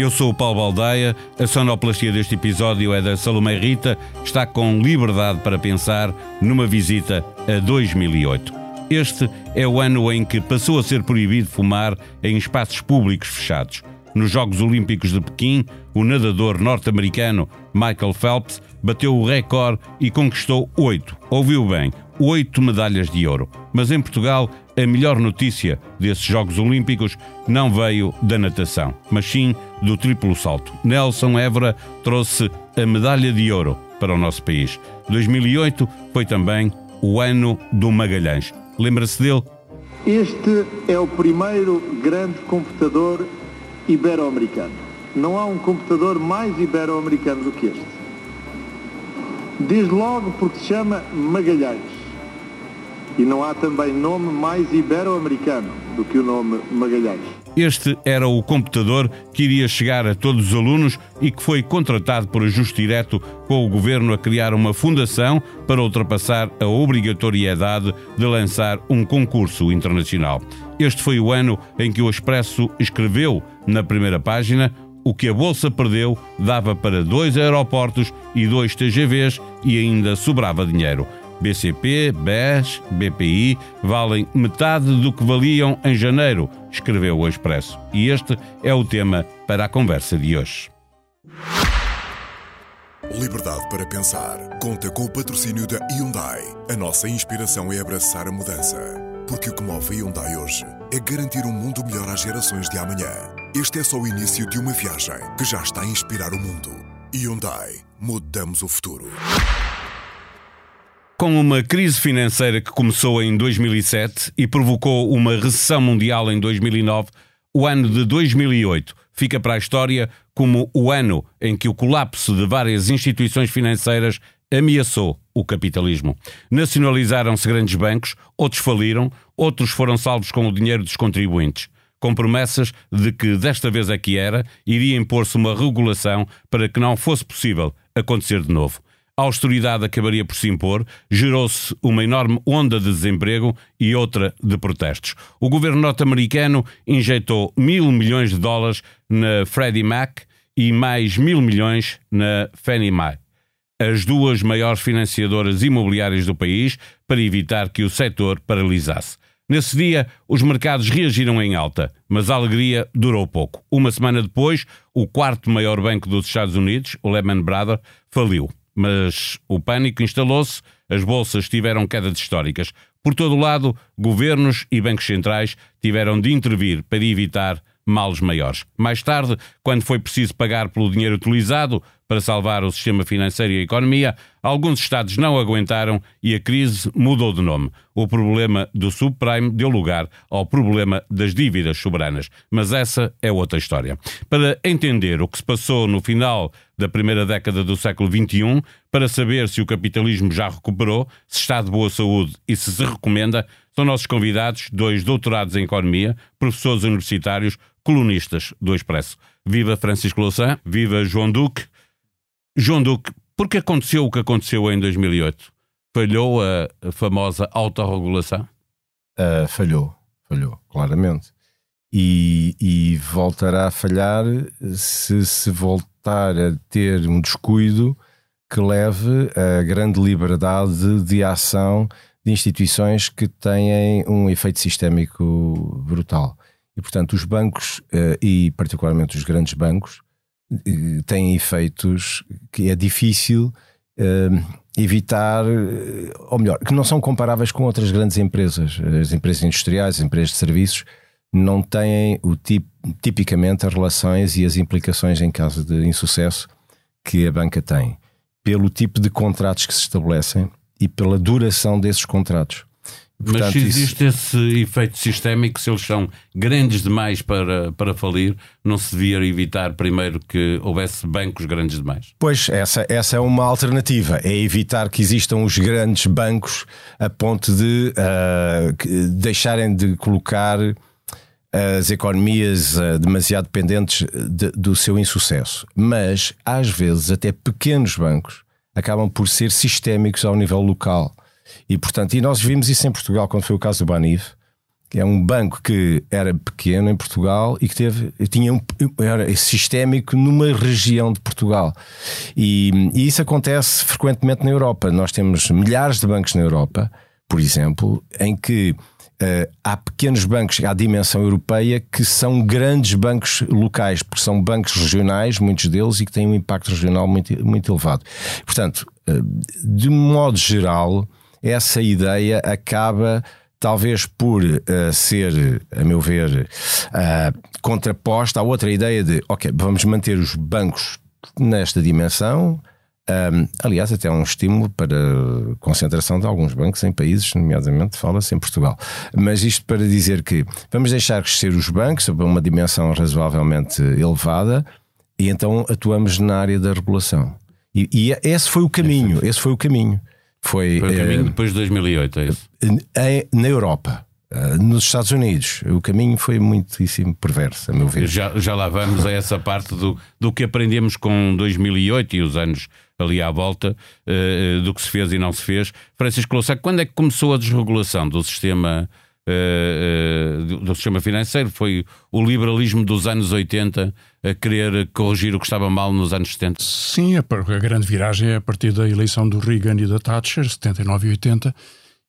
eu sou o Paulo Baldaia, a sonoplastia deste episódio é da Salomé Rita, está com liberdade para pensar numa visita a 2008. Este é o ano em que passou a ser proibido fumar em espaços públicos fechados. Nos Jogos Olímpicos de Pequim, o nadador norte-americano Michael Phelps bateu o recorde e conquistou oito, ouviu bem, oito medalhas de ouro. Mas em Portugal, a melhor notícia desses Jogos Olímpicos não veio da natação, mas sim do triplo salto. Nelson Évora trouxe a medalha de ouro para o nosso país. 2008 foi também o ano do Magalhães. Lembra-se dele? Este é o primeiro grande computador ibero-americano. Não há um computador mais ibero-americano do que este. Desde logo porque se chama Magalhães. E não há também nome mais ibero-americano do que o nome Magalhães. Este era o computador que iria chegar a todos os alunos e que foi contratado por ajuste direto com o governo a criar uma fundação para ultrapassar a obrigatoriedade de lançar um concurso internacional. Este foi o ano em que o Expresso escreveu na primeira página o que a Bolsa perdeu dava para dois aeroportos e dois TGVs e ainda sobrava dinheiro. BCP, BES, BPI valem metade do que valiam em janeiro, escreveu o Expresso. E este é o tema para a conversa de hoje. Liberdade para pensar. Conta com o patrocínio da Hyundai. A nossa inspiração é abraçar a mudança. Porque o que move a Hyundai hoje é garantir um mundo melhor às gerações de amanhã. Este é só o início de uma viagem que já está a inspirar o mundo. Hyundai. Mudamos o futuro. Com uma crise financeira que começou em 2007 e provocou uma recessão mundial em 2009, o ano de 2008 fica para a história como o ano em que o colapso de várias instituições financeiras ameaçou o capitalismo. Nacionalizaram-se grandes bancos, outros faliram, outros foram salvos com o dinheiro dos contribuintes, com promessas de que desta vez é que era, iria impor-se uma regulação para que não fosse possível acontecer de novo. A austeridade acabaria por se impor, gerou-se uma enorme onda de desemprego e outra de protestos. O governo norte-americano injetou mil milhões de dólares na Freddie Mac e mais mil milhões na Fannie Mae, as duas maiores financiadoras imobiliárias do país, para evitar que o setor paralisasse. Nesse dia, os mercados reagiram em alta, mas a alegria durou pouco. Uma semana depois, o quarto maior banco dos Estados Unidos, o Lehman Brothers, faliu mas o pânico instalou-se, as bolsas tiveram quedas históricas. Por todo lado, governos e bancos centrais tiveram de intervir para evitar males maiores. Mais tarde, quando foi preciso pagar pelo dinheiro utilizado para salvar o sistema financeiro e a economia, alguns Estados não aguentaram e a crise mudou de nome. O problema do subprime deu lugar ao problema das dívidas soberanas. Mas essa é outra história. Para entender o que se passou no final da primeira década do século XXI, para saber se o capitalismo já recuperou, se está de boa saúde e se se recomenda, são nossos convidados dois doutorados em economia, professores universitários, colunistas do Expresso. Viva Francisco Louçã, viva João Duque. João Duque, por que aconteceu o que aconteceu em 2008? Falhou a, a famosa autorregulação? Uh, falhou, falhou, claramente. E, e, voltará a falhar se se voltar a ter um descuido que leve a grande liberdade de ação de instituições que têm um efeito sistémico brutal. E, portanto, os bancos, uh, e particularmente os grandes bancos, uh, têm efeitos que é difícil uh, evitar, ou melhor, que não são comparáveis com outras grandes empresas. As empresas industriais, as empresas de serviços, não têm o tip, tipicamente as relações e as implicações em caso de insucesso que a banca tem, pelo tipo de contratos que se estabelecem e pela duração desses contratos. Portanto, Mas se existe isso... esse efeito sistémico, se eles são grandes demais para, para falir, não se devia evitar primeiro que houvesse bancos grandes demais? Pois, essa, essa é uma alternativa. É evitar que existam os grandes bancos a ponto de uh, deixarem de colocar as economias uh, demasiado dependentes de, do seu insucesso. Mas, às vezes, até pequenos bancos acabam por ser sistémicos ao nível local. E, portanto, e nós vimos isso em Portugal quando foi o caso do Banif, é um banco que era pequeno em Portugal e que teve, tinha um, era sistémico numa região de Portugal. E, e isso acontece frequentemente na Europa. Nós temos milhares de bancos na Europa, por exemplo, em que Uh, há pequenos bancos à dimensão europeia que são grandes bancos locais, porque são bancos regionais, muitos deles, e que têm um impacto regional muito, muito elevado. Portanto, uh, de modo geral, essa ideia acaba talvez por uh, ser, a meu ver, uh, contraposta à outra ideia de, ok, vamos manter os bancos nesta dimensão. Um, aliás, até um estímulo para concentração de alguns bancos em países, nomeadamente fala-se em Portugal. Mas isto para dizer que vamos deixar crescer os bancos a uma dimensão razoavelmente elevada e então atuamos na área da regulação. E, e esse foi o caminho, esse foi o caminho. Foi, Foi o caminho uh, depois de 2008, é isso? na Europa. Uh, nos Estados Unidos, o caminho foi muitíssimo perverso, a meu ver. Já, já lá vamos a essa parte do, do que aprendemos com 2008 e os anos ali à volta, uh, do que se fez e não se fez. Francisco Louçã, quando é que começou a desregulação do sistema uh, do, do, sistema financeiro. Foi o liberalismo dos anos 80 a querer corrigir o que estava mal nos anos 70. Sim, a, a grande viragem é a partir da eleição do Reagan e da Thatcher, 79 e 80.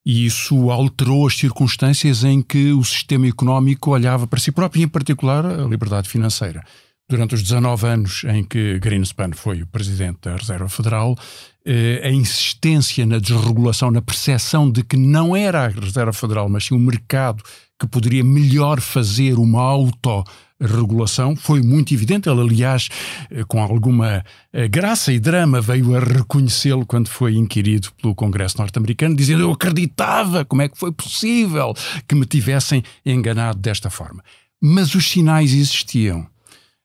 E isso alterou as circunstâncias em que o sistema económico olhava para si próprio, e em particular a liberdade financeira. Durante os 19 anos em que Greenspan foi o presidente da Reserva Federal, eh, a insistência na desregulação, na percepção de que não era a Reserva Federal, mas sim o mercado que poderia melhor fazer uma autorregulação, foi muito evidente. Ele, aliás, eh, com alguma eh, graça e drama, veio a reconhecê-lo quando foi inquirido pelo Congresso norte-americano, dizendo: Eu acreditava, como é que foi possível que me tivessem enganado desta forma. Mas os sinais existiam.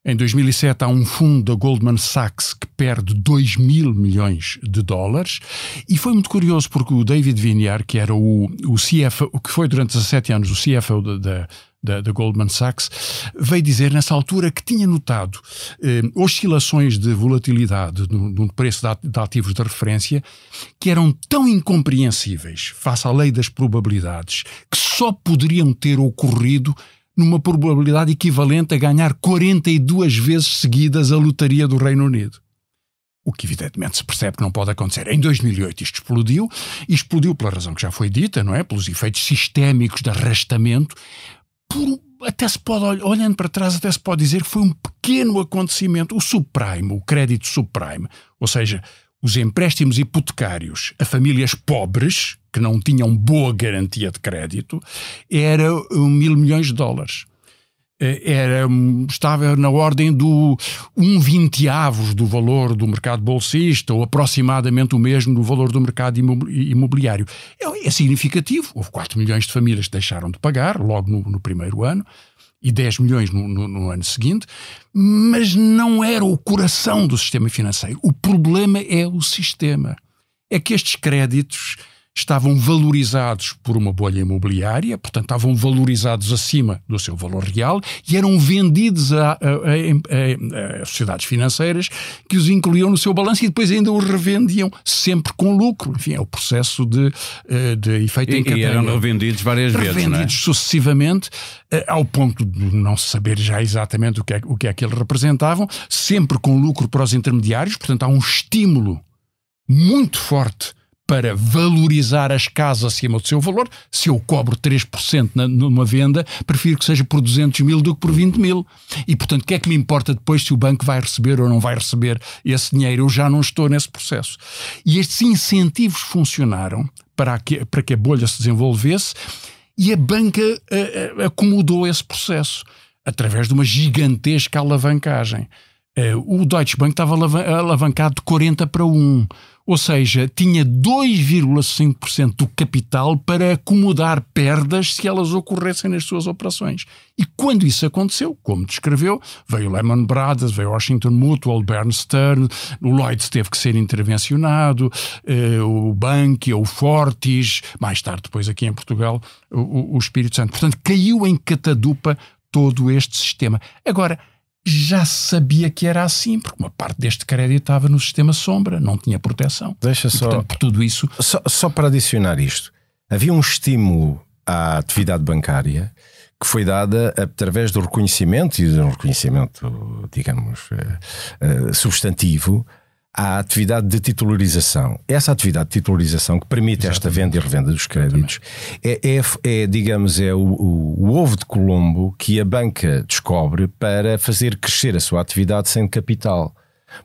Em 2007 há um fundo da Goldman Sachs que perde 2 mil milhões de dólares. E foi muito curioso porque o David Viniar, que era o, o CFO, que foi durante 17 anos o CFO da, da, Goldman Sachs, veio dizer nessa altura que tinha notado eh, oscilações de volatilidade no, no preço de, ativos de referência que eram tão incompreensíveis face à lei das probabilidades que só poderiam ter ocorrido numa probabilidade equivalente a ganhar 42 vezes seguidas a lotaria do Reino Unido. O que evidentemente se percebe que não pode acontecer. Em 2008 isto explodiu, e explodiu pela razão que já foi dita, não é? Pelos efeitos sistémicos de arrastamento. Por, até se pode, olhando para trás, até se pode dizer que foi um pequeno acontecimento. O subprime, o crédito subprime, ou seja, os empréstimos hipotecários a famílias pobres, que não tinham boa garantia de crédito, era mil milhões de dólares. Eh, era, estava na ordem do um vinteavos do valor do mercado bolsista, ou aproximadamente o mesmo do valor do mercado imobiliário. É, é significativo. Houve 4 milhões de famílias que deixaram de pagar logo no, no primeiro ano e 10 milhões no, no, no, ano seguinte, mas não era o coração do sistema financeiro. O problema é o sistema. É que estes créditos estavam valorizados por uma bolha imobiliária, portanto, estavam valorizados acima do seu valor real e eram vendidos a, a, a, a, sociedades financeiras que os incluíam no seu balanço e depois ainda os revendiam sempre com lucro. Enfim, é o processo de, eh, de efeito e, em cadeia. E eram revendidos várias revendidos vezes, Revendidos é? sucessivamente, eh, ao ponto de não saber já exatamente o que, é, o que é que eles representavam, sempre com lucro para os intermediários, portanto, há um estímulo muito forte para valorizar as casas acima do seu valor. Se eu cobro 3% na, numa venda, prefiro que seja por 200 mil do que por 20 mil. E, portanto, o que é que me importa depois se o banco vai receber ou não vai receber esse dinheiro? Eu já não estou nesse processo. E estes incentivos funcionaram para que, para que a bolha se desenvolvesse e a banca uh, acomodou esse processo através de uma gigantesca alavancagem. Uh, o Deutsche Bank estava alavancado de 40 para 1. Ou seja, tinha 2,5% do capital para acomodar perdas se elas ocorressem nas suas operações. E quando isso aconteceu, como descreveu, veio Lehman Brothers, veio Washington Mutual, Bear Stearns, o Lloyds teve que ser intervencionado, eh, o Bankia, o Fortis, mais tarde depois aqui em Portugal, o, o Espírito Santo. Portanto, caiu em catadupa todo este sistema. Agora, já sabia que era assim, porque uma parte deste crédito estava no sistema sombra, não tinha proteção. Deixa e, só. Portanto, por tudo isso. Só, só, para adicionar isto, havia um estímulo à atividade bancária que foi dada através do reconhecimento e de um reconhecimento, digamos, uh, uh, substantivo à atividade de titularização. Essa atividade de titularização que permite Exatamente. esta venda e revenda dos créditos é, é, é, digamos, é o, o, o, ovo de Colombo que a banca descobre para fazer crescer a sua atividade sem capital.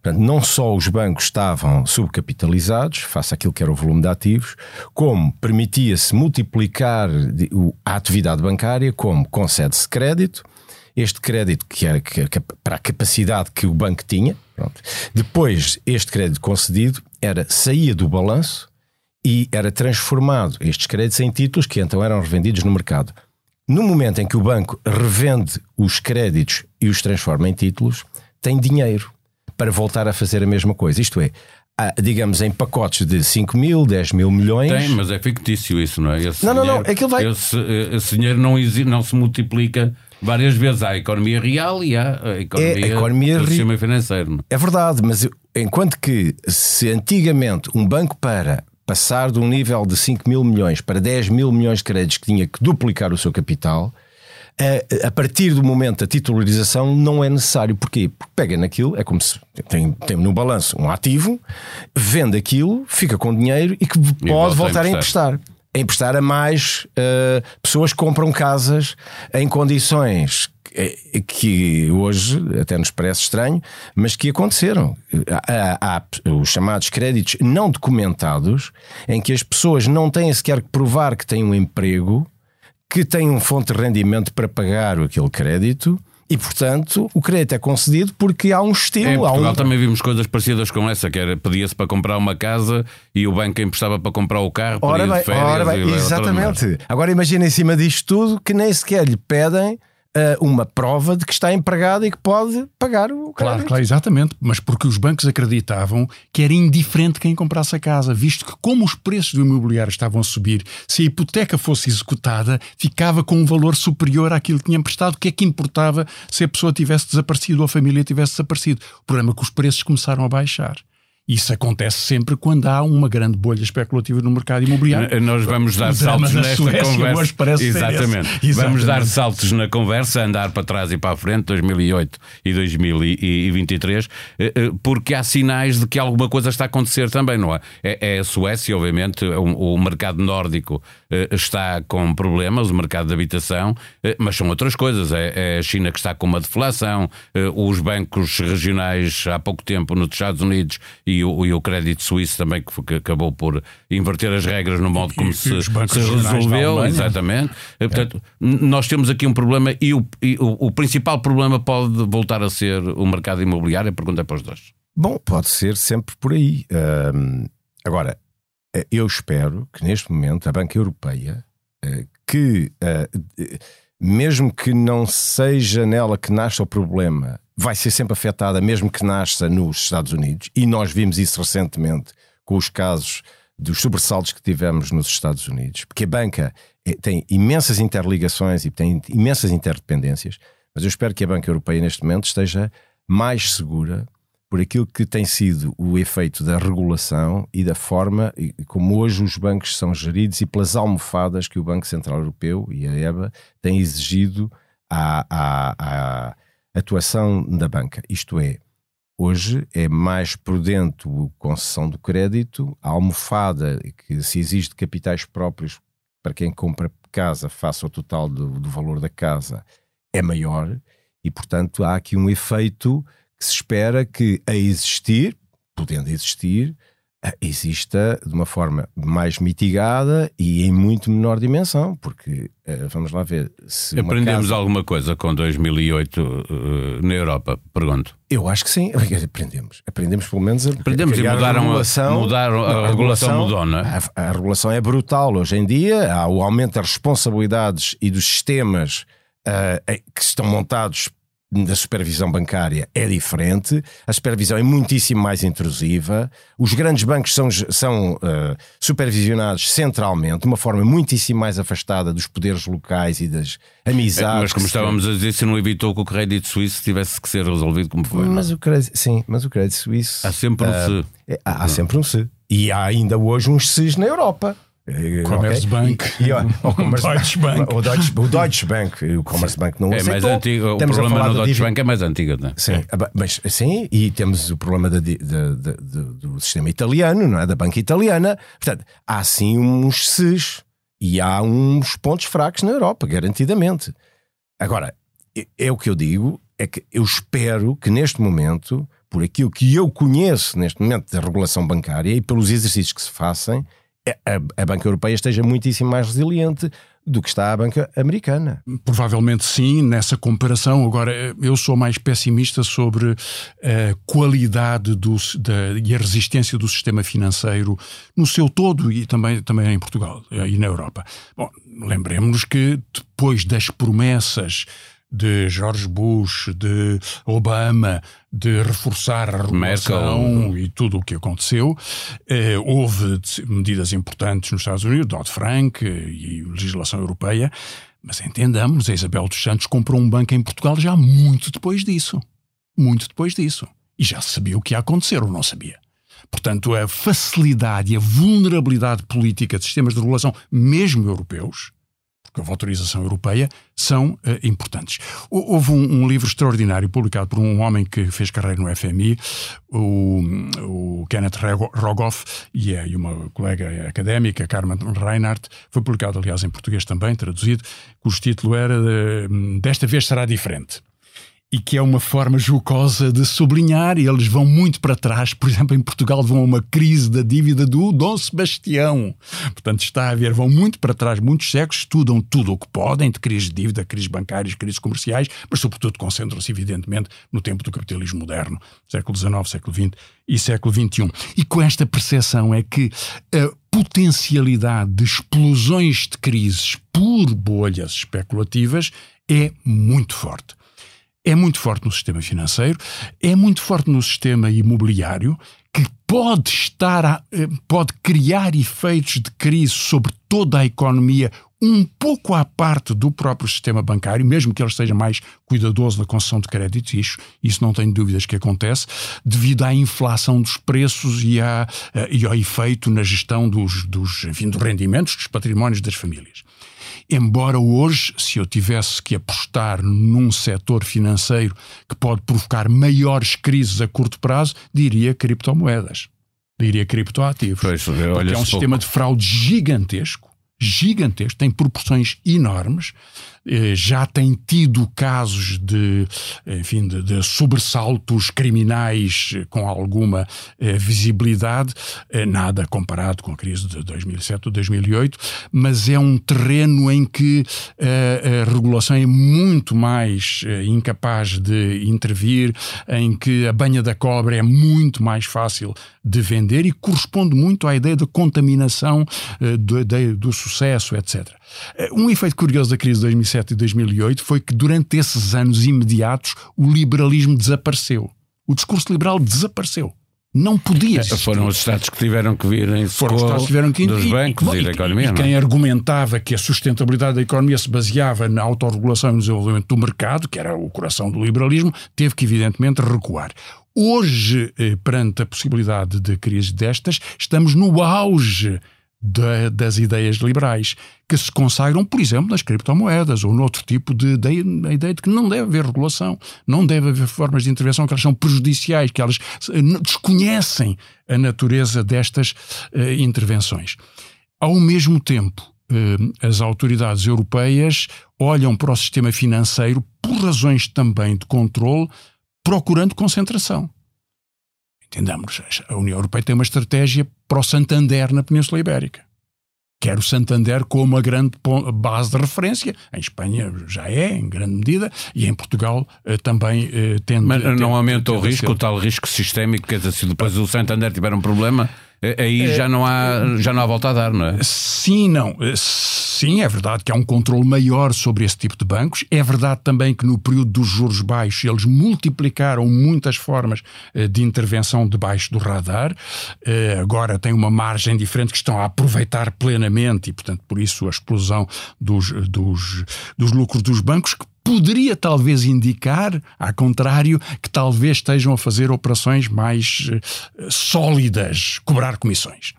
Portanto, não só os bancos estavam subcapitalizados, face àquilo que era o volume de ativos, como permitia-se multiplicar a atividade bancária, como concede-se crédito, este crédito que era para a capacidade que o banco tinha. Pronto. Depois, este crédito concedido era saía do balanço e era transformado estes créditos em títulos que então eram revendidos no mercado. No momento em que o banco revende os créditos e os transforma em títulos, tem dinheiro para voltar a fazer a mesma coisa. Isto é, digamos, em pacotes de 5 mil, 10 mil milhões. Tem, mas é fictício isso, não é? Esse não, dinheiro, não, não. Aquilo vai... esse, esse dinheiro não, não se multiplica várias vezes. Há a economia real e há a economia, é, a economia do sistema financeiro. É? é verdade, mas enquanto que se antigamente um banco para passar de um nível de 5 mil milhões para 10 mil milhões de créditos que tinha que duplicar o seu capital a, a, partir do momento da titularização não é necessário. Porquê? Porque pega naquilo, é como se tem, tem no balanço um ativo, vende aquilo, fica com dinheiro e que e pode voltar a emprestar. A emprestar a mais uh, pessoas que compram casas em condições que hoje até nos parece estranho, mas que aconteceram. Há, há, os chamados créditos não documentados, em que as pessoas não têm sequer que provar que têm um emprego que tem um fonte de rendimento para pagar aquele crédito. E, portanto, o crédito é concedido porque há um estímulo. Em Portugal um... também vimos coisas parecidas com essa, que era pedia-se para comprar uma casa e o banco emprestava para comprar o carro ora bem, férias, ora bem, exatamente. Agora imagina em cima disto tudo que nem sequer lhe pedem uma prova de que está empregado e que pode pagar o crédito. Claro, claro, exatamente. Mas porque os bancos acreditavam que era indiferente quem comprasse a casa, visto que, como os preços do imobiliário estavam a subir, se a hipoteca fosse executada, ficava com um valor superior àquilo que tinha emprestado. O que é que importava se a pessoa tivesse desaparecido ou a família tivesse desaparecido? O problema é que os preços começaram a baixar. Isso acontece sempre quando há uma grande bolha especulativa no mercado imobiliário. Nós vamos dar saltos nesta Suécia, conversa. Exatamente. Vamos dar saltos na conversa, andar para trás e para a frente, 2008 e 2023, eh, eh, porque há sinais de que alguma coisa está a acontecer também, não é? É, é a Suécia, obviamente, o, o mercado nórdico eh, está com problemas, o mercado de habitação, mas são outras coisas. É, é a China que está com uma deflação, os bancos regionais há pouco tempo nos Estados Unidos e e o, e o crédito suíço também, que, que, acabou por inverter as regras no modo como e, se, se resolveu. Exatamente. É. Portanto, nós temos aqui um problema e, o, e o, o, principal problema pode voltar a ser o mercado imobiliário. A pergunta é para os dois. Bom, pode ser sempre por aí. agora, eh, eu espero que neste momento a Banca Europeia, uh, que uh, mesmo que não seja nela que nasce o problema, vai ser sempre afetada, mesmo que nasça nos Estados Unidos, e nós vimos isso recentemente com os casos dos sobressaltos que tivemos nos Estados Unidos, porque a banca eh, tem imensas interligações e tem imensas interdependências, mas eu espero que a banca europeia neste momento esteja mais segura por aquilo que tem sido o efeito da regulação e da forma como hoje os bancos são geridos e pelas almofadas que o Banco Central Europeu e a EBA têm exigido à, à, à atuação da banca. Isto é, hoje é mais prudente a concessão do crédito, a almofada que se exige de capitais próprios para quem compra casa face ao total do, do valor da casa é maior e, portanto, há aqui um efeito que se espera que, a existir, podendo existir, exista de uma forma mais mitigada e em muito menor dimensão, porque eh, vamos lá ver. Se Aprendemos casa... alguma coisa com 2008 uh, eh, na Europa? Pergunto. Eu acho que sim, aprendemos. Aprendemos pelo menos a Aprendemos e mudaram a regulação. A, mudaram, a, a, regulação, mudou, não é? A, a, regulação é brutal hoje em dia, há o aumento das responsabilidades e dos sistemas uh, que estão montados da supervisão bancária é diferente, a supervisão é muitíssimo mais intrusiva, os grandes bancos são, são uh, supervisionados centralmente, de uma forma muitíssimo mais afastada dos poderes locais e das amizades. É, mas como estávamos a dizer, se não evitou que o crédito suíço tivesse que ser resolvido como foi. Mas o crédito, sim, mas o crédito suíço. Há sempre um uh, se. É, há, há sempre um se. E há ainda hoje uns se's na Europa. Commerzbank, okay. o, Deutsche Bank. O Deutsche, o Deutsche Bank, o Commerzbank não é aceitou. mais antigo, o temos problema no Deutsche Bank é mais antigo, não é? Sim, mas sim, e temos o problema da, da, da, do sistema italiano, não é? Da banca italiana. Portanto, há sim uns SES e há uns pontos fracos na Europa, garantidamente. Agora, é o que eu digo, é que eu espero que neste momento, por aquilo que eu conheço neste momento da regulação bancária e pelos exercícios que se fazem, é, a, a banca europeia esteja muitíssimo mais resiliente do que está a banca americana. Provavelmente sim, nessa comparação. Agora, eu sou mais pessimista sobre a qualidade do, da, e a resistência do sistema financeiro no seu todo e também, também em Portugal eh, e na Europa. Bom, lembremos-nos que depois das promessas de George Bush, de Obama, de reforçar a regulação e tudo o que aconteceu. Eh, houve medidas importantes nos Estados Unidos, Dodd-Frank e legislação europeia, mas entendamos, a Isabel dos Santos comprou um banco em Portugal já muito depois disso. Muito depois disso. E já sabia o que ia acontecer ou não sabia. Portanto, a facilidade e a vulnerabilidade política de sistemas de regulação, mesmo europeus, porque a autorização europeia, são uh, importantes. Houve um, um, livro extraordinário publicado por um homem que fez carreira no FMI, o, o Kenneth Rogoff, e, é, e uma colega académica, Carmen Reinhardt, foi publicado, aliás, em português também, traduzido, cujo título era Desta vez será diferente e que é uma forma jocosa de sublinhar, e eles vão muito para trás. Por exemplo, em Portugal vão a uma crise da dívida do Dom Sebastião. Portanto, está a haver, vão muito para trás, muitos séculos, estudam tudo o que podem, de crises de dívida, crises bancárias, crises comerciais, mas sobretudo concentram-se, evidentemente, no tempo do capitalismo moderno, século XIX, século XX e século XXI. E com esta percepção é que a potencialidade de explosões de crises por bolhas especulativas é muito forte é muito forte no sistema financeiro, é muito forte no sistema imobiliário, que pode estar a, eh, pode criar efeitos de crise sobre toda a economia um pouco à parte do próprio sistema bancário, mesmo que ele esteja mais cuidadoso na concessão de créditos, isso, isso não tenho dúvidas que acontece, devido à inflação dos preços e, à, eh, e ao efeito na gestão dos, dos, enfim, dos rendimentos, dos patrimónios das famílias. Embora hoje, se eu tivesse que apostar num setor financeiro que pode provocar maiores crises a curto prazo, diria criptomoedas. Diria criptoativos. Pois, porque é um pouco. sistema de fraude gigantesco gigantesco, tem proporções enormes, já tem tido casos de, enfim, de, de sobressaltos criminais com alguma eh, visibilidade, eh, nada comparado com a crise de 2007 ou 2008, mas é um terreno em que a regulação é muito mais incapaz de intervir, em que a banha da cobra é muito mais fácil de vender e corresponde muito à ideia da contaminação do, do sucesso, etc. Um efeito curioso da crise de 2007 e 2008 foi que durante esses anos imediatos o liberalismo desapareceu. O discurso liberal desapareceu. Não podia existir. Foram os Estados que tiveram que vir em Foram os Estados que tiveram que ir, dos e, bancos e, e, da economia. E, quem é? argumentava que a sustentabilidade da economia se baseava na autorregulação e no desenvolvimento do mercado, que era o coração do liberalismo, teve que evidentemente recuar. Hoje, eh, perante a possibilidade de crise destas, estamos no auge da, das ideias liberais, que se consagram, por exemplo, nas criptomoedas ou noutro tipo de ideia, a ideia de que não deve haver regulação, não deve haver formas de intervenção que elas são prejudiciais, que elas eh, desconhecem a natureza destas uh, intervenções. Ao mesmo tempo, uh, as autoridades europeias olham para o sistema financeiro por razões também de controle, procurando concentração. Entendamos, a União Europeia tem uma estratégia para o Santander na Península Ibérica. Quer o Santander como a grande base de referência. Em Espanha já é, em grande medida, e em Portugal eh, também eh, tende. Mas não aumenta o risco, o tal risco sistémico, quer dizer, se depois o Santander tiver um problema, aí é, já, não há, já não há volta a dar, não é? Sim, não. Eh, sim, é verdade que há um controle maior sobre esse tipo de bancos. É verdade também que no período dos juros baixos eles multiplicaram muitas formas eh, de intervenção debaixo do radar. Agora têm uma margem diferente que estão a aproveitar plenamente e, portanto, por isso a explosão dos, dos, dos lucros dos bancos que poderia talvez indicar, ao contrário, que talvez estejam a fazer operações mais uh, sólidas, cobrar comissões.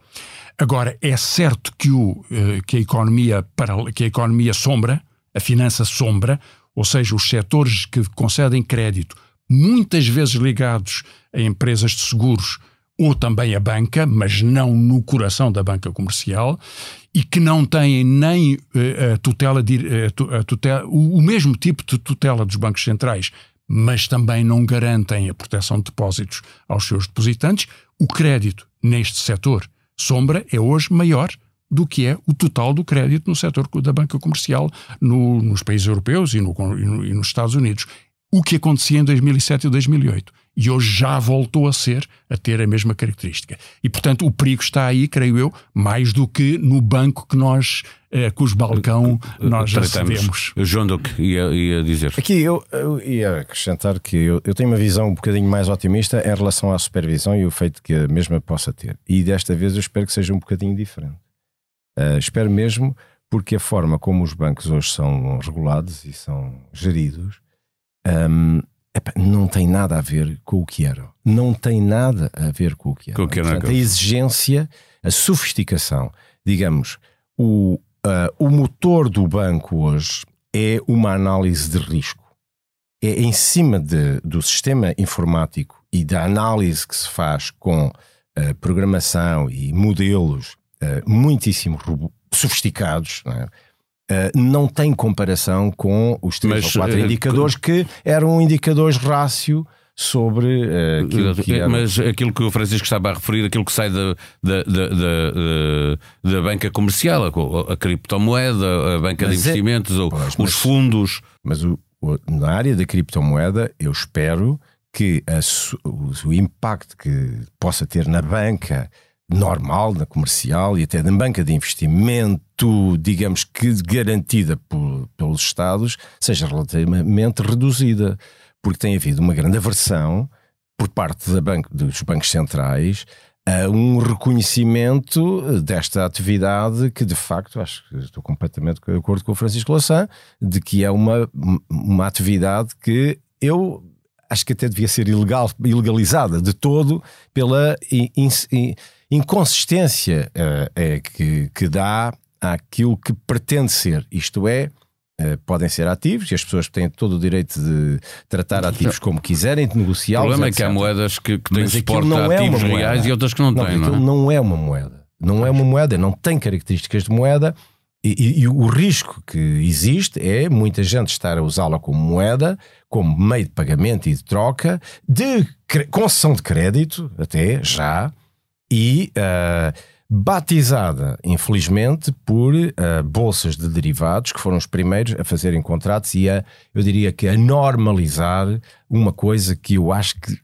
Agora, é certo que, o, eh, que, a economia que a economia sombra, a finança sombra, ou seja, os setores que concedem crédito, muitas vezes ligados a empresas de seguros ou também a banca, mas não no coração da banca comercial, e que não têm nem uh, a tutela, a tutela, o mesmo tipo de tutela dos bancos centrais, mas também não garantem a proteção de depósitos aos seus depositantes, o crédito neste setor sombra é hoje maior do que é o total do crédito no setor da banca comercial no, nos países europeus e, no, e, no, e nos Estados Unidos. O que acontecia em 2007 e 2008 e hoje já voltou a ser, a ter a mesma característica. E, portanto, o perigo está aí, creio eu, mais do que no banco que nós, eh, cujo balcão nós recebemos. João Duque ia, ia dizer. Aqui eu, eu, ia acrescentar que eu, eu tenho uma visão um bocadinho mais otimista em relação à supervisão e o feito que a mesma possa ter. E desta vez eu espero que seja um bocadinho diferente. Uh, espero mesmo, porque a forma como os bancos hoje são regulados e são geridos. Um, Epá, não tem nada a ver com o que era. Não tem nada a ver com o que era. Com que era Portanto, a exigência, a sofisticação, digamos, o, uh, o motor do banco hoje é uma análise de risco. É em cima de, do sistema informático e da análise que se faz com uh, programação e modelos uh, muitíssimo sofisticados, não é? Uh, não tem comparação com os três mas, ou quatro uh, indicadores que eram indicadores rácio sobre uh, aquilo que era. Mas aquilo que o Francisco estava a referir, aquilo que sai da, da, da, da, da banca comercial, a, a, criptomoeda, a banca mas de é- investimentos, é, pois, os mas, fundos. Mas o, o, na área da criptomoeda, eu espero que a, o, o impacto que possa ter na banca normal, na comercial e até na banca de investimento, digamos que garantida por, pelos Estados, seja relativamente reduzida, porque tem havido uma grande aversão por parte da dos bancos centrais a um reconhecimento desta atividade que de facto acho que estou completamente de acordo com o Francisco Lassan de que é uma, uma atividade que eu acho que até devia ser ilegal, ilegalizada de todo pela in, in, inconsistência uh, é que, que dá àquilo que pretende ser, isto é, Uh, podem ser ativos e as pessoas têm todo o direito de tratar ativos como quiserem, de negociar. O problema etc. é que há moedas que, que têm suporte a é ativos reais e outras que não, não têm. Não, é? não é uma moeda. Não é uma moeda, não tem características de moeda. E, e, e, o risco que existe é muita gente estar a usá-la como moeda, como meio de pagamento e de troca, de concessão de crédito, até já, e uh, batizada, infelizmente, por uh, bolsas de derivados, que foram os primeiros a fazerem contratos e a, eu diria que a normalizar uma coisa que eu acho que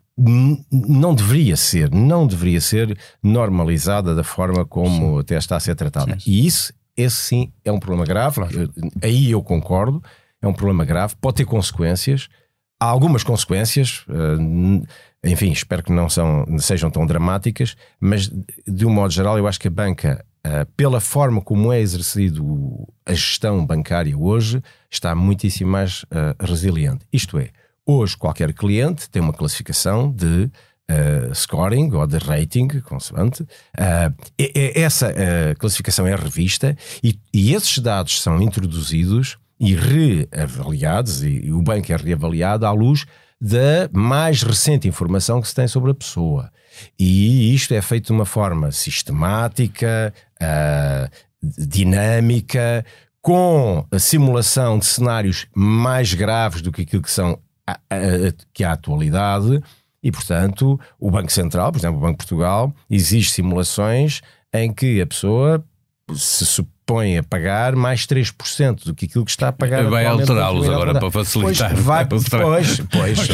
não deveria ser, não deveria ser normalizada da forma como sim. até está a ser tratada. Sim. E isso, esse sim é um problema grave. Eu, aí eu concordo, é um problema grave, pode ter consequências. Há algumas consequências. Uh, enfim, espero que não são, sejam tão dramáticas, mas de um modo geral, eu acho que a banca, uh, pela forma como é exercido a gestão bancária hoje, está muitíssimo mais uh, resiliente. Isto é, hoje qualquer cliente tem uma classificação de uh, scoring ou de rating, consoante. essa classificação é revista e, e esses dados são introduzidos e reavaliados, e, e o banco é reavaliado à luz da mais recente informação que se tem sobre a pessoa. E isto é feito de uma forma sistemática, uh, dinâmica, com a simulação de cenários mais graves do que aquilo que são a, a, a, que a atualidade. E, portanto, o Banco Central, por exemplo, o Banco de Portugal, exige simulações em que a pessoa se a pagar mais 3% do que aquilo que está a pagar. Vai alterá-los agora para facilitar. Pois, vai, pois, pois.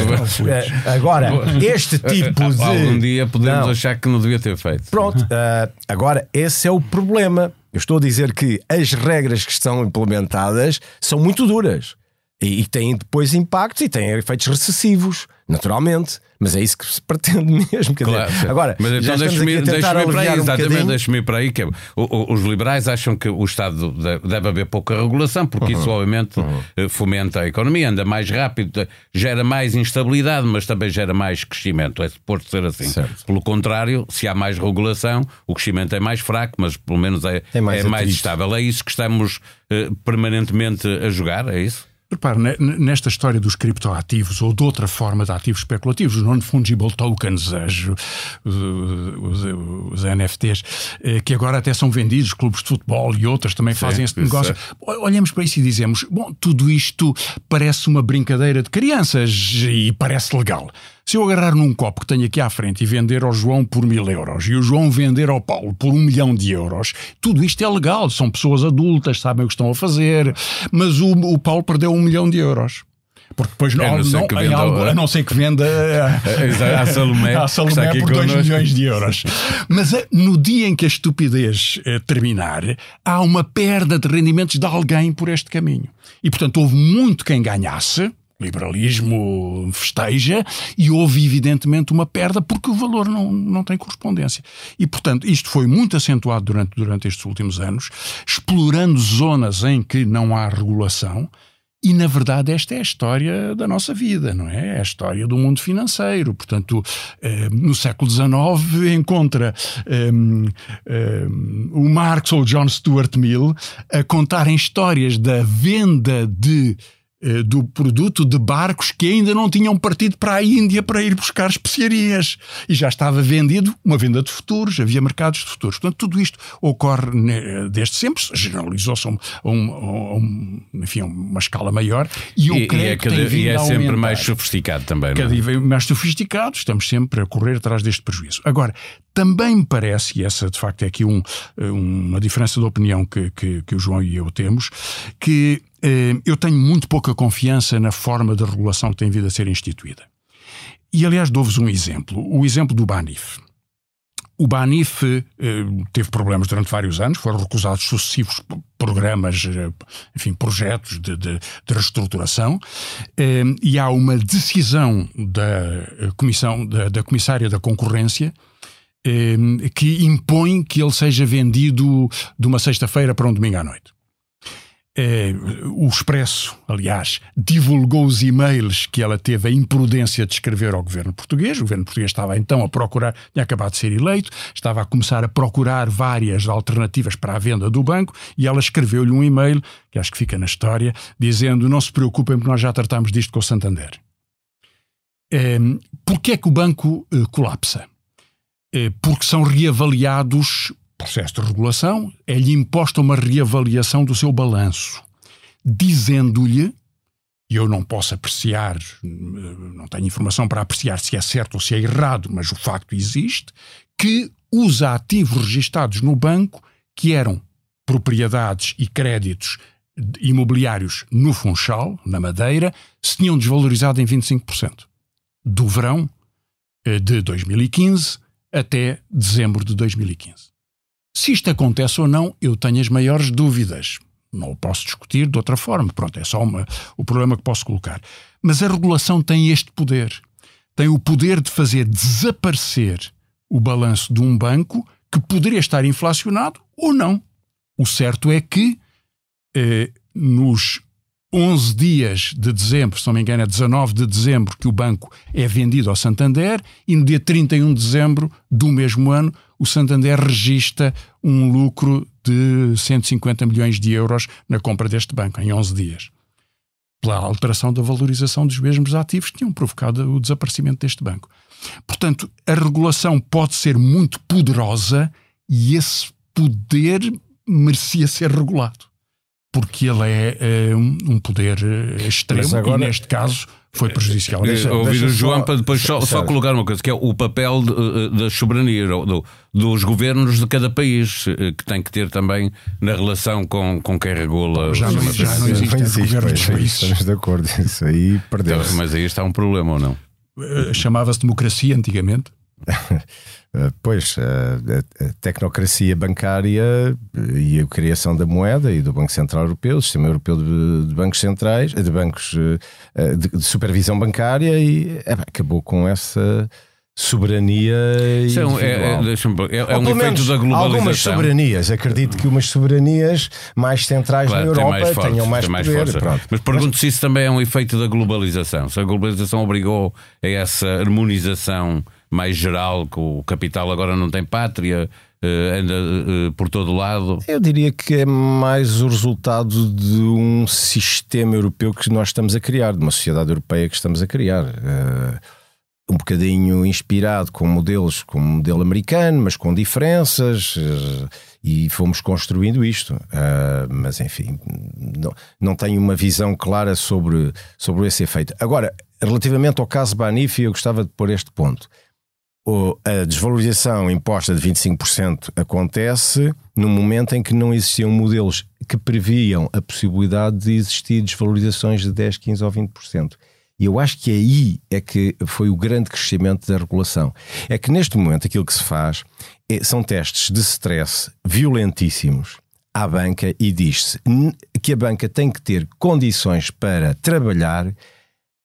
Eh, agora, este tipo de. Algum dia podemos não. achar que não devia ter feito. Pronto, uh, agora, esse é o problema. Eu estou a dizer que as regras que estão implementadas são muito duras. E, e tem depois impactos e tem efeitos recessivos, naturalmente. Mas é isso que se pretende mesmo. Quer Claro, dizer, agora, mas então deixa-me aqui a tentar deixa-me ir para aí, um exatamente, deixa-me ir para aí, que é, o- o- os liberais acham que o Estado de- deve haver pouca regulação, porque Uhum. isso obviamente eh, fomenta a economia, anda mais rápido, eh, gera mais instabilidade, mas também gera mais crescimento. É suposto ser assim. Certo. Pelo contrário, se há mais regulação, o crescimento é mais fraco, mas pelo menos é, É mais é mais estável. É isso que estamos eh, permanentemente a jogar, é isso? Repare, ne- nesta história dos criptoativos ou de outra forma de ativos especulativos, os non-fungible tokens, as- os, os- os NFTs, eh, que agora até são vendidos, clubes de futebol e outras também fazem esse negócio. Olhamos para isso e dizemos: bom, tudo isto parece uma brincadeira de crianças e parece legal. Se eu agarrar num copo que tenho aqui à frente e vender ao João por mil euros e o João vender ao Paulo por um milhão de euros, tudo isto é legal, são pessoas adultas, sabem o que estão a fazer, mas o, o Paulo perdeu um milhão de euros. Porque depois não, A não que venda- algo- a não ser que venda eh, A Salomé, está Salomé por 2 connosco. milhões de euros. Mas eh, no dia em que a estupidez eh, terminar, há uma perda de rendimentos de alguém por este caminho. E portanto houve muito quem ganhasse. Liberalismo festeja e houve, evidentemente, uma perda porque o valor não, não tem correspondência. E, portanto, isto foi muito acentuado durante, durante estes últimos anos, explorando zonas em que não há regulação, e, na verdade, esta é a história da nossa vida, não é? É a história do mundo financeiro. Portanto, eh, no século XIX encontra eh, eh, o Marx ou o John Stuart Mill a contarem histórias da venda de do produto de barcos que ainda não tinham partido para a Índia para ir buscar especiarias. E já estava vendido uma venda de futuros, havia mercados de futuros. Portanto, tudo isto ocorre ne- desde sempre, generalizou-se a, um, um- um- enfim, uma escala maior. E eu E, e creio é, que cada- e é sempre mais sofisticado também. não é? Cada vez mais sofisticado, estamos sempre a correr atrás deste prejuízo. Agora, também me parece, e essa de facto é aqui um- uma diferença de opinião que, que, que o João e eu temos, que eh, eu tenho muito pouca confiança na forma de regulação que tem vindo a ser instituída. E aliás, dou-vos um exemplo: o exemplo do Banif. O Banif eh, teve problemas durante vários anos, foram recusados sucessivos programas, eh, enfim, projetos de, de- de reestruturação, eh, e há uma decisão da eh, comissão da, da comissária da concorrência eh, que impõe que ele seja vendido de uma sexta-feira para um domingo à noite. Eh, o Expresso, aliás, divulgou os e-mails que ela teve a imprudência de escrever ao governo português. O governo português estava então a procurar, tinha acabado de ser eleito, estava a começar a procurar várias alternativas para a venda do banco e ela escreveu-lhe um e-mail, que acho que fica na história, dizendo: Não se preocupem, porque nós já tratamos disto com o Santander. Eh, Porquê é que o banco eh, colapsa? Eh, Porque são reavaliados processo de regulação, é-lhe imposta uma reavaliação do seu balanço, dizendo-lhe, e eu não posso apreciar, não tenho informação para apreciar se é certo ou se é errado, mas o facto existe, que os ativos registados no banco, que eram propriedades e créditos imobiliários no Funchal, na Madeira, se tinham desvalorizado em 25%. Do verão eh, de 2015 até dezembro de 2015. Se isto acontece ou não, eu tenho as maiores dúvidas. Não o posso discutir de outra forma. Pronto, é só uma, o problema que posso colocar. Mas a regulação tem este poder. Tem o poder de fazer desaparecer o balanço de um banco que poderia estar inflacionado ou não. O certo é que eh, nos 11 dias de dezembro, se não me engano, é 19 de dezembro que o banco é vendido ao Santander e no dia 31 de dezembro do mesmo ano o Santander registra um lucro de 150 milhões de euros na compra deste banco, em 11 dias. Pela alteração da valorização dos mesmos ativos que tinham provocado o desaparecimento deste banco. Portanto, a regulação pode ser muito poderosa e esse poder merecia ser regulado porque ele é, eh, um poder eh, extremo agora- e neste caso foi prejudicial. Eh, Deixa- ouvir deixa o só- João para depois só, só colocar uma coisa, que é o papel eh, da soberania do- do- dos governos de cada país, eh, que tem que ter também na relação com, com quem regula. Já não- já não existe esse governo dos países. Estamos de acordo. Isso aí Então, perdeu-se. Mas aí está um problema ou não? Eh, Chamava-se democracia antigamente. Pois, a, tecnocracia bancária e a criação da moeda e do Banco Central Europeu, o Sistema Europeu de, Bancos Centrais, de bancos de, supervisão bancária, e é, acabou com essa soberania São, é, é, é, é um efeito da globalização. Algumas soberanias, acredito que umas soberanias mais centrais claro, na Europa mais forte, tenham mais, mais poder. Mas pergunto Mas... se isso também é um efeito da globalização. Se a globalização obrigou a essa harmonização mais geral, que o capital agora não tem pátria, Uh, anda uh, por todo lado? Eu diria que é mais o resultado de um sistema europeu que nós estamos a criar, de uma sociedade europeia que estamos a criar. Uh, um bocadinho inspirado com modelos como o modelo americano, mas com diferenças, eh, e fomos construindo isto. Mas enfim, não, não tenho uma visão clara sobre, sobre esse efeito. Agora, relativamente ao caso Banif, eu gostava de pôr este ponto. A desvalorização imposta de 25% acontece no momento em que não existiam modelos que previam a possibilidade de existir desvalorizações de 10, 15 ou 20%. E eu acho que aí é que foi o grande crescimento da regulação. É que neste momento aquilo que se faz é, são testes de stress violentíssimos à banca e diz-se que a banca tem que ter condições para trabalhar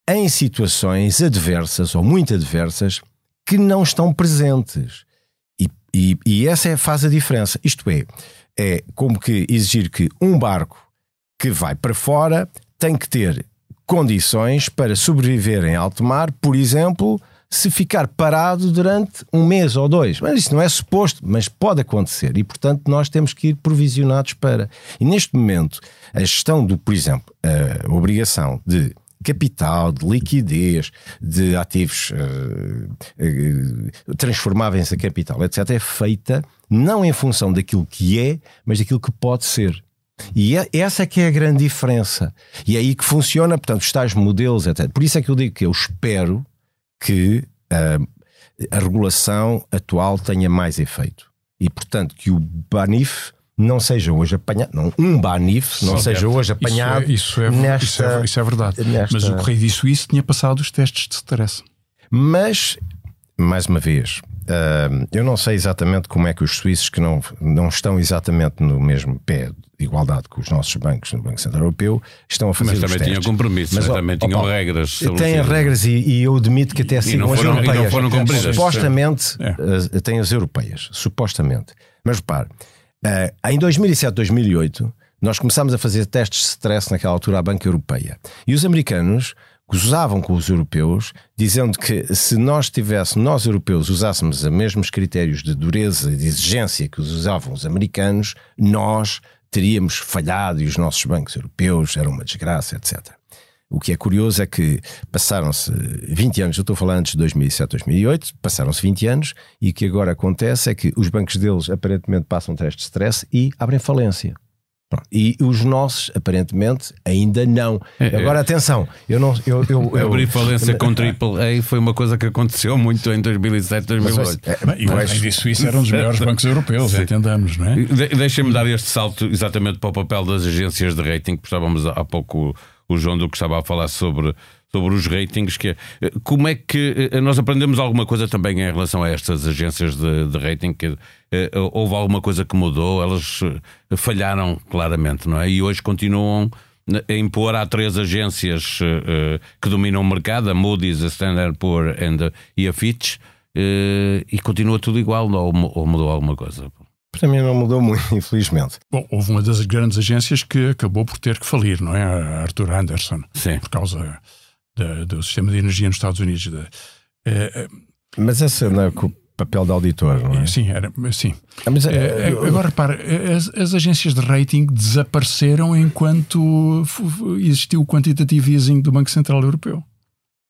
em situações adversas ou muito adversas que não estão presentes. E, e, e essa é, faz a diferença. Isto é, é como que exigir que um barco que vai para fora tem que ter condições para sobreviver em alto mar, por exemplo, se ficar parado durante um mês ou dois. Mas isso não é suposto, mas pode acontecer e, portanto, nós temos que ir provisionados para. E neste momento, a gestão do, por exemplo, a obrigação de capital, de liquidez, de ativos uh, transformáveis a capital, etc., é feita não em função daquilo que é, mas daquilo que pode ser. E é, essa é que é a grande diferença. E é aí que funciona, portanto, os tais modelos, etc. Por isso é que eu digo que eu espero que uh, a regulação atual tenha mais efeito. E, portanto, que o Banif não seja hoje apanhado, não, um Banif não seja hoje apanhado isso é, isso é, nesta, isso é, isso é verdade. Nesta... Mas o Correio de Suíço tinha passado os testes de stress. Mas, mais uma vez, Uh, eu não sei exatamente como é que os suíços que não, não estão exatamente no mesmo pé de igualdade com os nossos bancos no Banco Central Europeu estão a fazer Mas também tinham compromissos, mas, também tinham ó, regras. Têm regras e, e, eu admito que até sigam as europeias. E não foram cumpridas. Supostamente é. têm as europeias, supostamente. Mas repare, uh, em 2007, 2008 nós começámos a fazer testes de stress naquela altura à Banca Europeia. E os americanos gozavam com os europeus, dizendo que se nós tivéssemos, nós europeus, usássemos os mesmos critérios de dureza e de exigência que usavam os americanos, nós teríamos falhado e os nossos bancos europeus eram uma desgraça, etc. O que é curioso é que passaram-se 20 anos, eu estou falando antes de 2007, 2008, passaram-se 20 anos e o que agora acontece é que os bancos deles aparentemente passam testes de stress e abrem falência. E os nossos, aparentemente, ainda não. É, é. Agora, atenção, eu não. Eu, eu, eu, Abrir falência com AAA foi uma coisa que aconteceu muito em 2007, 2008. Mas, é, e além disso, isso era um dos maiores bancos europeus, Sim. entendamos, não é? De, Deixem-me dar este salto exatamente para o papel das agências de rating, que estávamos há pouco o João do que estava a falar sobre sobre os ratings. Que, é, como é que eh, nós aprendemos alguma coisa também em relação a estas agências de, de rating? Que, eh, houve alguma coisa que mudou? Elas eh, falharam claramente, não é? E hoje continuam a impor. Há três agências que dominam o mercado: a Moody's, a Standard Poor's e a Fitch. e continua tudo igual ou mudou alguma coisa? Para mim não mudou muito, infelizmente. Bom, houve uma das grandes agências que acabou por ter que falir, não é? A Arthur Anderson. Sim. Por causa da, do sistema de energia nos Estados Unidos. De, é, mas esse não é o papel de auditor, não é? Sim, era, sim. Ah, mas, é, agora repare, as, as, agências de rating desapareceram enquanto existiu o quantitative easing do Banco Central Europeu.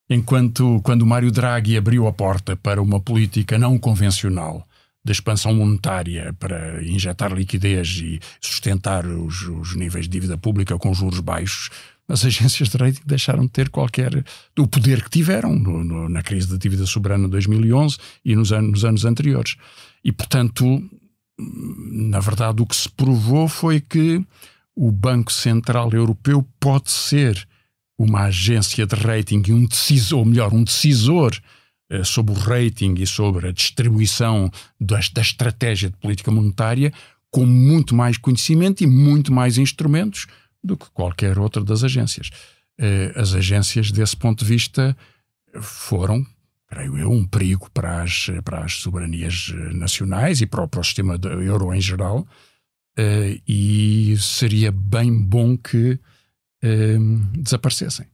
Enquanto quando Mário Draghi abriu a porta para uma política não convencional da expansão monetária para injetar liquidez e sustentar os, os níveis de dívida pública com juros baixos, as agências de rating deixaram de ter qualquer. o poder que tiveram no, no, na crise da dívida soberana de 2011 e nos, anos, nos anos anteriores. E, portanto, na verdade, o que se provou foi que o Banco Central Europeu pode ser uma agência de rating e um decisor, ou melhor, um decisor sobre o rating e sobre a distribuição das, da estratégia de política monetária com muito mais conhecimento e muito mais instrumentos do que qualquer outra das agências. Uh, as agências, desse ponto de vista, foram, creio eu, um perigo para as, para as soberanias nacionais e para o, para o sistema euro em geral. Uh, e seria bem bom que desaparecessem.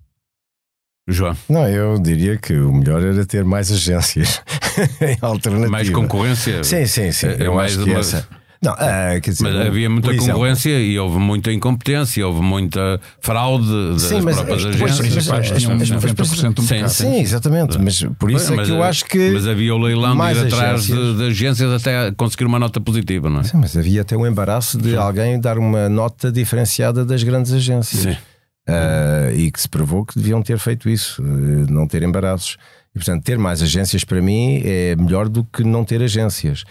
João? Não, eu diria que o melhor era ter mais agências alternativas. Mais concorrência? Sim, sim, sim. É, eu mais acho que uma... essa. Não, ah, quer dizer, mas havia muita concorrência e houve muita incompetência, houve muita fraude das sim, mas, próprias agências. Sim, sim, exatamente. Mas por isso é que eu acho que. Mas havia o leilão de ir atrás de, de, agências até conseguir uma nota positiva, não é? Sim, mas havia até o embaraço de alguém dar uma nota diferenciada das grandes agências. Sim. Uh, e que se provou que deviam ter feito isso, uh, não ter embaraços. E, portanto, ter mais agências para mim é melhor do que não ter agências.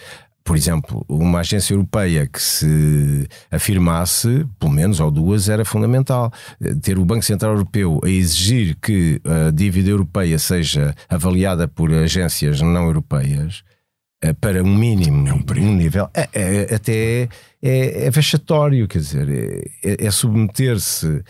Por exemplo, uma agência europeia que se afirmasse, pelo menos, ou duas, era fundamental. Ter o Banco Central Europeu a exigir que a dívida europeia seja avaliada por agências não europeias eh, para um mínimo, é um, um nível, é, é, até é, é, vexatório, quer dizer, é, é submeter-se uh,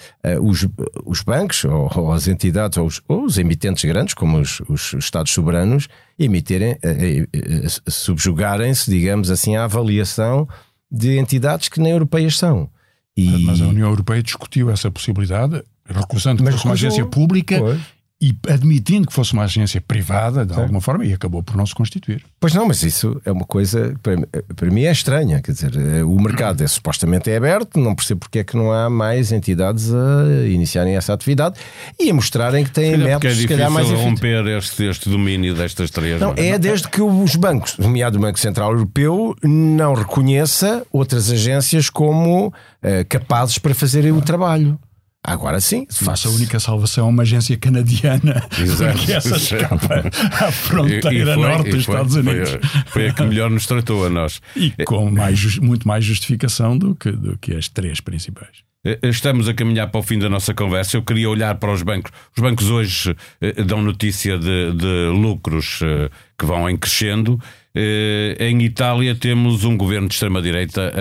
os, os bancos ou, ou, as entidades ou os, ou os emitentes grandes, como os, os Estados soberanos, emitirem, uh, subjugarem-se, digamos assim, à avaliação de entidades que nem europeias são. E... Mas a União Europeia discutiu essa possibilidade, recusando que fosse uma agência pública pois e admitindo que fosse uma agência privada, de Sim. alguma forma, e acabou por não se constituir. Pois não, mas isso é uma coisa, para, para mim é estranha, quer dizer, eh, o mercado é, supostamente é aberto, não percebo porque é que não há mais entidades a iniciarem essa atividade e a mostrarem que têm métodos, é se calhar, mais romper este, este domínio destas três. Não, é desde que os bancos, nomeado o Banco Central Europeu, não reconheça outras agências como uh, capazes para fazerem o trabalho. Agora sim. Faça a única salvação a uma agência canadiana Exato. que essa escapa à fronteira e, e foi, norte dos Estados Unidos. Foi, foi, a que melhor nos tratou a nós. E com mais, muito mais justificação do que, do que as três principais. Eh, estamos a caminhar para o fim da nossa conversa. Eu queria olhar para os bancos. Os bancos hoje eh, dão notícia de, de lucros eh, que vão em crescendo em Itália temos um governo de extrema-direita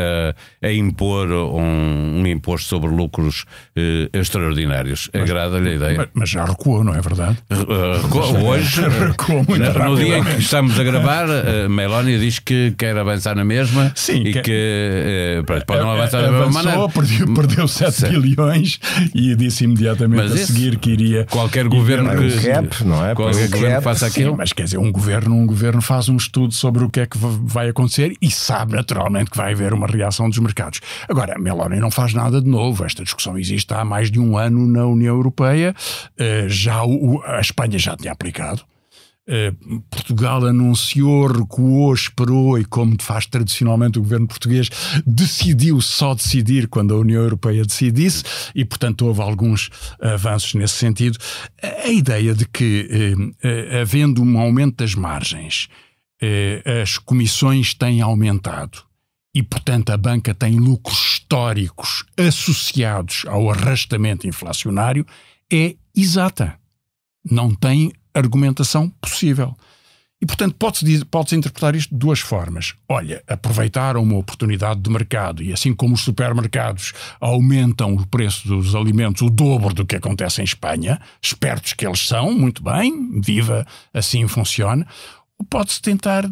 a, a, impor um, um, imposto sobre lucros uh, extraordinários. Agrada-lhe a ideia? Mas, mas, já recuou, não é verdade? Uh, recuou, hoje, recuou muito no, no dia em que estamos a gravar, uh, Meloni diz que quer avançar na mesma Sim, e que, que pronto, pode não avançar da mesma maneira. Perdeu, perdeu 7 bilhões e disse imediatamente mas a esse, seguir que iria. Qualquer governo que, cap, não é? Qualquer governo cap, faça aquilo. Sim, mas quer dizer, um governo, um governo faz um estudo sobre sobre o que é que vai acontecer e sabe naturalmente que vai haver uma reação dos mercados. Agora, a Meloni não faz nada de novo. Esta discussão existe há mais de um ano na União Europeia. Eh, já o, a Espanha já tinha aplicado. Uh, Portugal anunciou, recuou, esperou e, como faz tradicionalmente o governo português, decidiu só decidir quando a União Europeia decidisse e, portanto, houve alguns avanços nesse sentido. A ideia de que, uh, havendo um aumento das margens, eh, as comissões têm aumentado e, portanto, a banca tem lucros históricos associados ao arrastamento inflacionário é exata. Não tem argumentação possível. E, portanto, pode-se pode interpretar isto de duas formas. Olha, aproveitaram uma oportunidade de mercado e, assim como os supermercados aumentam o preço dos alimentos o dobro do que acontece em Espanha, espertos que eles são, muito bem, viva, assim funciona pode-se tentar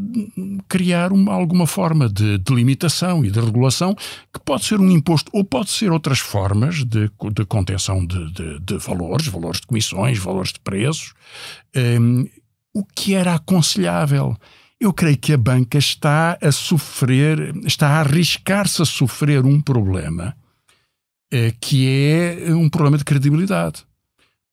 criar uma, alguma forma de, de, limitação e de regulação que pode ser um imposto ou pode ser outras formas de, de contenção de, de, de valores, valores de comissões, valores de preços, um, o que era aconselhável. Eu creio que a banca está a sofrer, está a arriscar-se a sofrer um problema eh, que é um problema de credibilidade.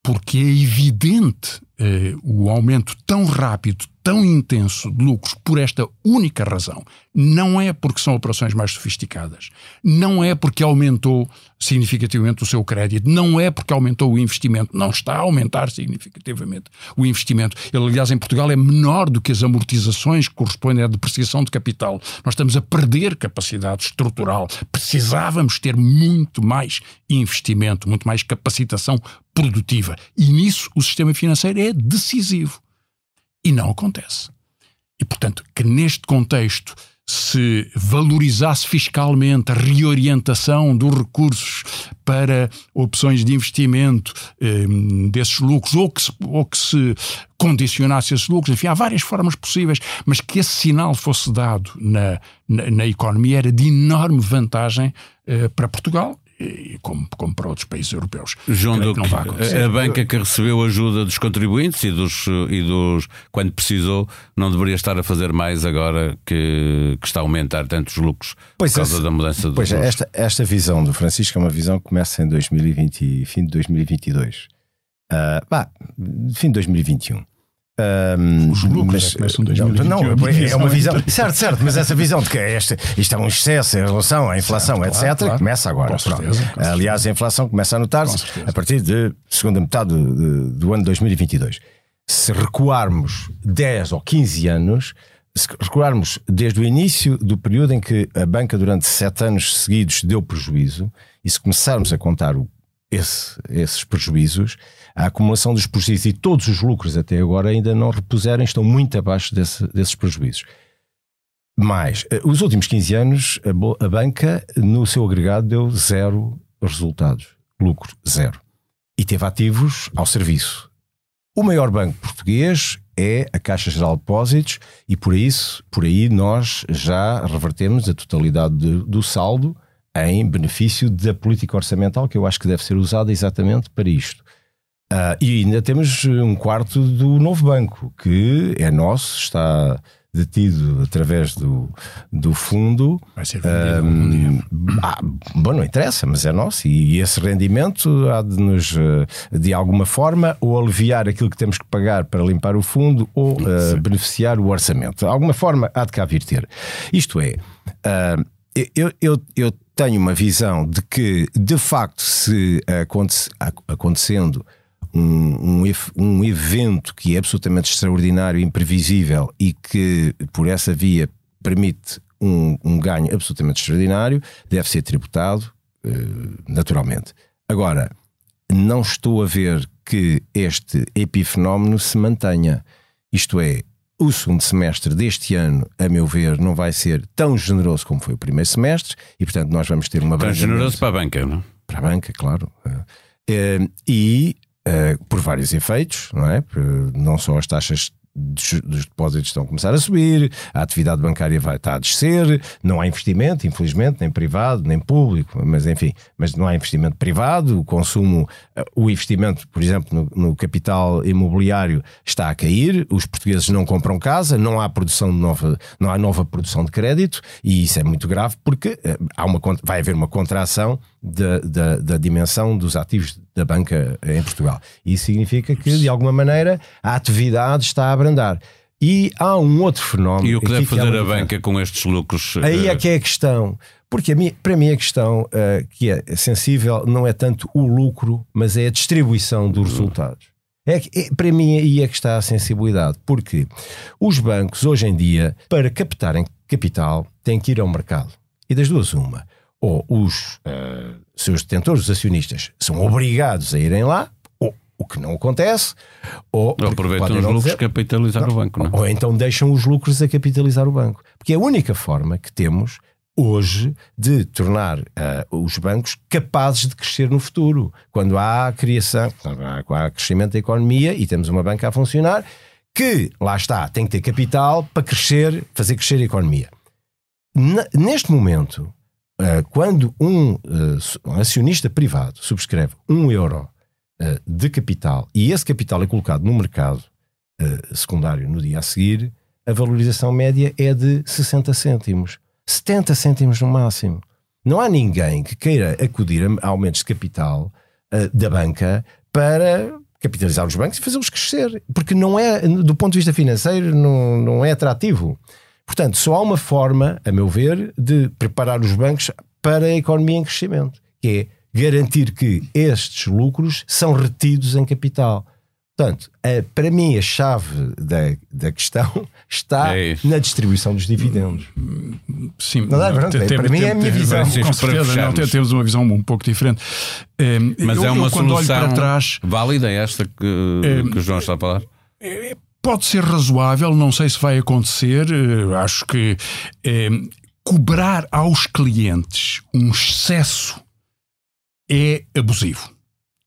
Porque é evidente eh, o aumento tão rápido, tão intenso de lucros por esta única razão. Não é porque são operações mais sofisticadas, não é porque aumentou significativamente o seu crédito, não é porque aumentou o investimento, não está a aumentar significativamente o investimento. Ele, aliás, em Portugal é menor do que as amortizações que correspondem à depreciação de capital. Nós estamos a perder capacidade estrutural. Precisávamos ter muito mais investimento, muito mais capacitação produtiva. E nisso o sistema financeiro é decisivo. E não acontece. E, portanto, que neste contexto se valorizasse fiscalmente a reorientação dos recursos para opções de investimento eh, desses lucros, ou que, se, ou que se condicionasse esses lucros, enfim, há várias formas possíveis, mas que esse sinal fosse dado na, na, na economia era de enorme vantagem eh, para Portugal como, como para outros países europeus. João Duque, a banca que recebeu ajuda dos contribuintes e dos, e dos quando precisou, não deveria estar a fazer mais agora que, que está a aumentar tantos lucros pois por causa esse, da mudança dos Pois é, esta, esta visão do Francisco é uma visão que começa em 2020, fim de 2022. Uh, ah, bah, fim de 2021. Um, Os lucros mas, é Não, não, é uma visão. certo, certo, mas essa visão de que este, isto é um excesso em relação à inflação, certo, etc., claro, começa agora. Certeza, Aliás, a inflação começa a notar-se a partir de segunda metade do, do ano 2022. Se recuarmos 10 ou 15 anos, se recuarmos desde o início do período em que a banca, durante sete anos seguidos, deu prejuízo, e se começarmos a contar o, esse, esses prejuízos, a acumulação dos prejuízos e todos os lucros até agora ainda não repuseram, estão muito abaixo desse, desses prejuízos. Mas, eh, os últimos 15 anos, a, a banca, no seu agregado, deu zero resultados. Lucro, zero. E teve ativos ao serviço. O maior banco português é a Caixa Geral de Depósitos e por isso, por aí nós já revertemos a totalidade de, do saldo em benefício da política orçamental que eu acho que deve ser usada exatamente para isto. Uh, e ainda temos um quarto do novo banco, que é nosso, está detido através do, do fundo. Vai ser vendido um, ah, Bom, não interessa, mas é nosso. E, e esse rendimento há de nos, ah, de alguma forma, ou aliviar aquilo que temos que pagar para limpar o fundo, ou uh, beneficiar o orçamento. De alguma forma há de cá vir ter. Isto é. Uh, eu, eu, eu tenho uma visão de que, de facto, se aconte, acontecendo um, um, um evento que é absolutamente extraordinário, imprevisível e que, por essa via, permite um, um ganho absolutamente extraordinário, deve ser tributado, uh, naturalmente. Agora, não estou a ver que este epifenómeno se mantenha. Isto é, o segundo semestre deste ano, a meu ver, não vai ser tão generoso como foi o primeiro semestre e, portanto, nós vamos ter uma. Tão generoso para a banca, não? Para a banca, claro. Uh, e Uh, por vários efeitos, não é? Não só as taxas dos, depósitos estão a começar a subir, a atividade bancária vai estar a descer, não há investimento, infelizmente, nem privado, nem público, mas enfim, mas não há investimento privado, o consumo, eh, o investimento, por exemplo, no, no capital imobiliário está a cair, os portugueses não compram casa, não há produção nova, não há nova produção de crédito, e isso é muito grave porque eh, há uma, vai haver uma contração da, da, da, dimensão dos ativos da banca em Portugal. Isso significa que, de alguma maneira, a atividade está a abrandar. E há um outro fenómeno. E o que deve fazer a banca com estes lucros? Aí é eh, que é a questão. Porque a minha, para mim a questão uh, que é sensível não é tanto o lucro, mas é a distribuição dos resultados. É, é, para mim aí é que está a sensibilidade, porque os bancos hoje em dia, para captarem capital, têm que ir ao mercado. E das duas, uma ou os uh, seus detentores, os acionistas, são obrigados a irem lá, ou o que não acontece, ou, ou aproveitam os lucros dizer, capitalizar não, o banco, não? É? ou então deixam os lucros a capitalizar o banco. Porque é a única forma que temos hoje de tornar uh, os bancos capazes de crescer no futuro. Quando há criação, quando há, crescimento da economia e temos uma banca a funcionar, que lá está, tem que ter capital para crescer, fazer crescer a economia. neste momento, quando um, uh, um, acionista privado subscreve um euro uh, de capital e esse capital é colocado no mercado secundário no dia a seguir, a valorização média é de 60 cêntimos. 70 cêntimos no máximo. Não há ninguém que queira acudir a aumentos de capital da banca para capitalizar os bancos e fazê-los crescer. Porque não é, do ponto de vista financeiro, não, não é atrativo. Portanto, só há uma forma, a meu ver, de preparar os bancos para a economia em crescimento, que é garantir que estes lucros são retidos em capital. Portanto, a, para mim, a chave da, da questão está é na distribuição dos dividendos. Sim, não, é verdade, tem, para tem, mim tem, é a minha visão. Com certeza, não, temos uma visão um pouco diferente. Mas eu, é uma eu, solução trás, válida esta que, é, que o João está a falar? É, pode ser razoável, não sei se vai acontecer. eh, Acho que eh, cobrar aos clientes um excesso é abusivo.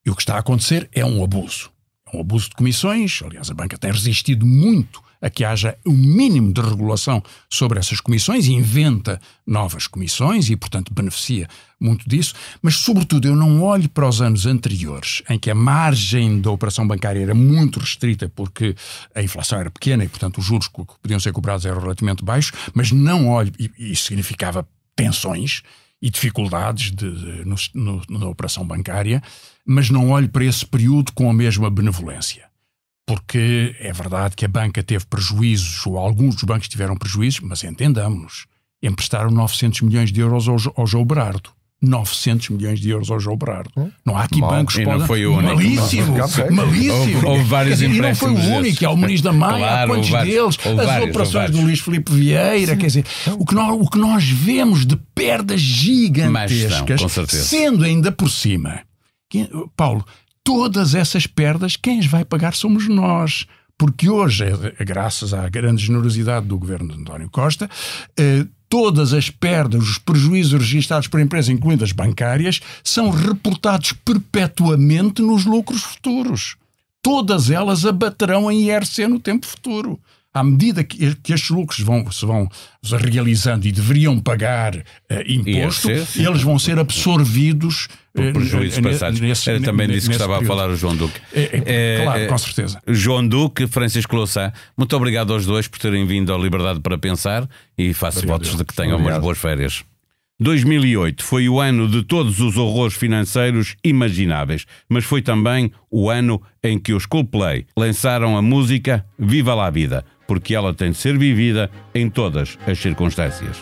E o que está a acontecer é um abuso. É um abuso de comissões. Aliás, a banca tem resistido muito a que haja um mínimo de regulação sobre essas comissões e inventa novas comissões e, portanto, beneficia muito disso. Mas, sobretudo, eu não olho para os anos anteriores, em que a margem da operação bancária era muito restrita porque a inflação era pequena e, portanto, os juros que podiam ser cobrados eram relativamente baixos, mas não olho, e isso significava tensões e dificuldades de, de- no- no- na operação bancária, mas não olho para esse período com a mesma benevolência. Porque é verdade que a banca teve prejuízos, ou alguns dos bancos tiveram prejuízos, mas entendamos-nos. Emprestaram 900 milhões de euros ao, ao João Berardo. 900 milhões de euros ao João Berardo. Não há aqui Mal. bancos E podem- foi o único. Malíssimo! Malíssimo! Houve- houve vários dizer, E não foi o empréstimos único, é o Ministro da Maia, Claro, há quantos vários, deles? As vários, operações do. Luís Filipe Vieira, quer dizer, o que, nós, o que nós vemos de perdas gigantescas, com certeza. sendo ainda por cima, Paulo, todas essas perdas, quem as vai pagar somos nós. Porque hoje, eh, graças à grande generosidade do governo de António Costa, eh, todas as perdas, os prejuízos registados por empresas, incluindo as bancárias, são reportados perpetuamente nos lucros futuros. Todas elas abaterão em IRC no tempo futuro. À medida que, que estes lucros vão, se vão realizando e deveriam pagar eh, imposto, IRC, eles vão ser absorvidos Por prejuízos n- n- passados. nesse- Era também disso que estava a período. falar o João Duque. É, é, É, claro, com certeza. João Duque, Francisco Louçã, muito obrigado aos dois por terem vindo ao Liberdade para Pensar e faço votos de que tenham umas Obrigado. boas férias. 2008 foi o ano de todos os horrores financeiros imagináveis, mas foi também o ano em que os Coldplay lançaram a música Viva lá a Vida, porque ela tem de ser vivida em todas as circunstâncias.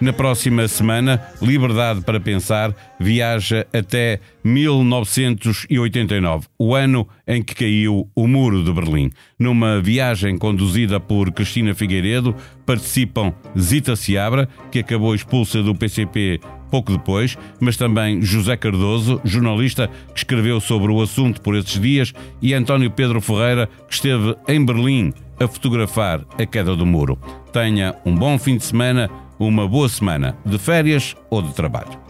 Na próxima semana, Liberdade para Pensar viaja até 1989, o ano em que caiu o Muro de Berlim. Numa viagem conduzida por Cristina Figueiredo, participam Zita Seabra, que acabou expulsa do PCP pouco depois, mas também José Cardoso, jornalista que escreveu sobre o assunto por esses dias, e António Pedro Ferreira, que esteve em Berlim a fotografar a queda do muro. Tenha um bom fim de semana, uma boa semana de férias ou de trabalho.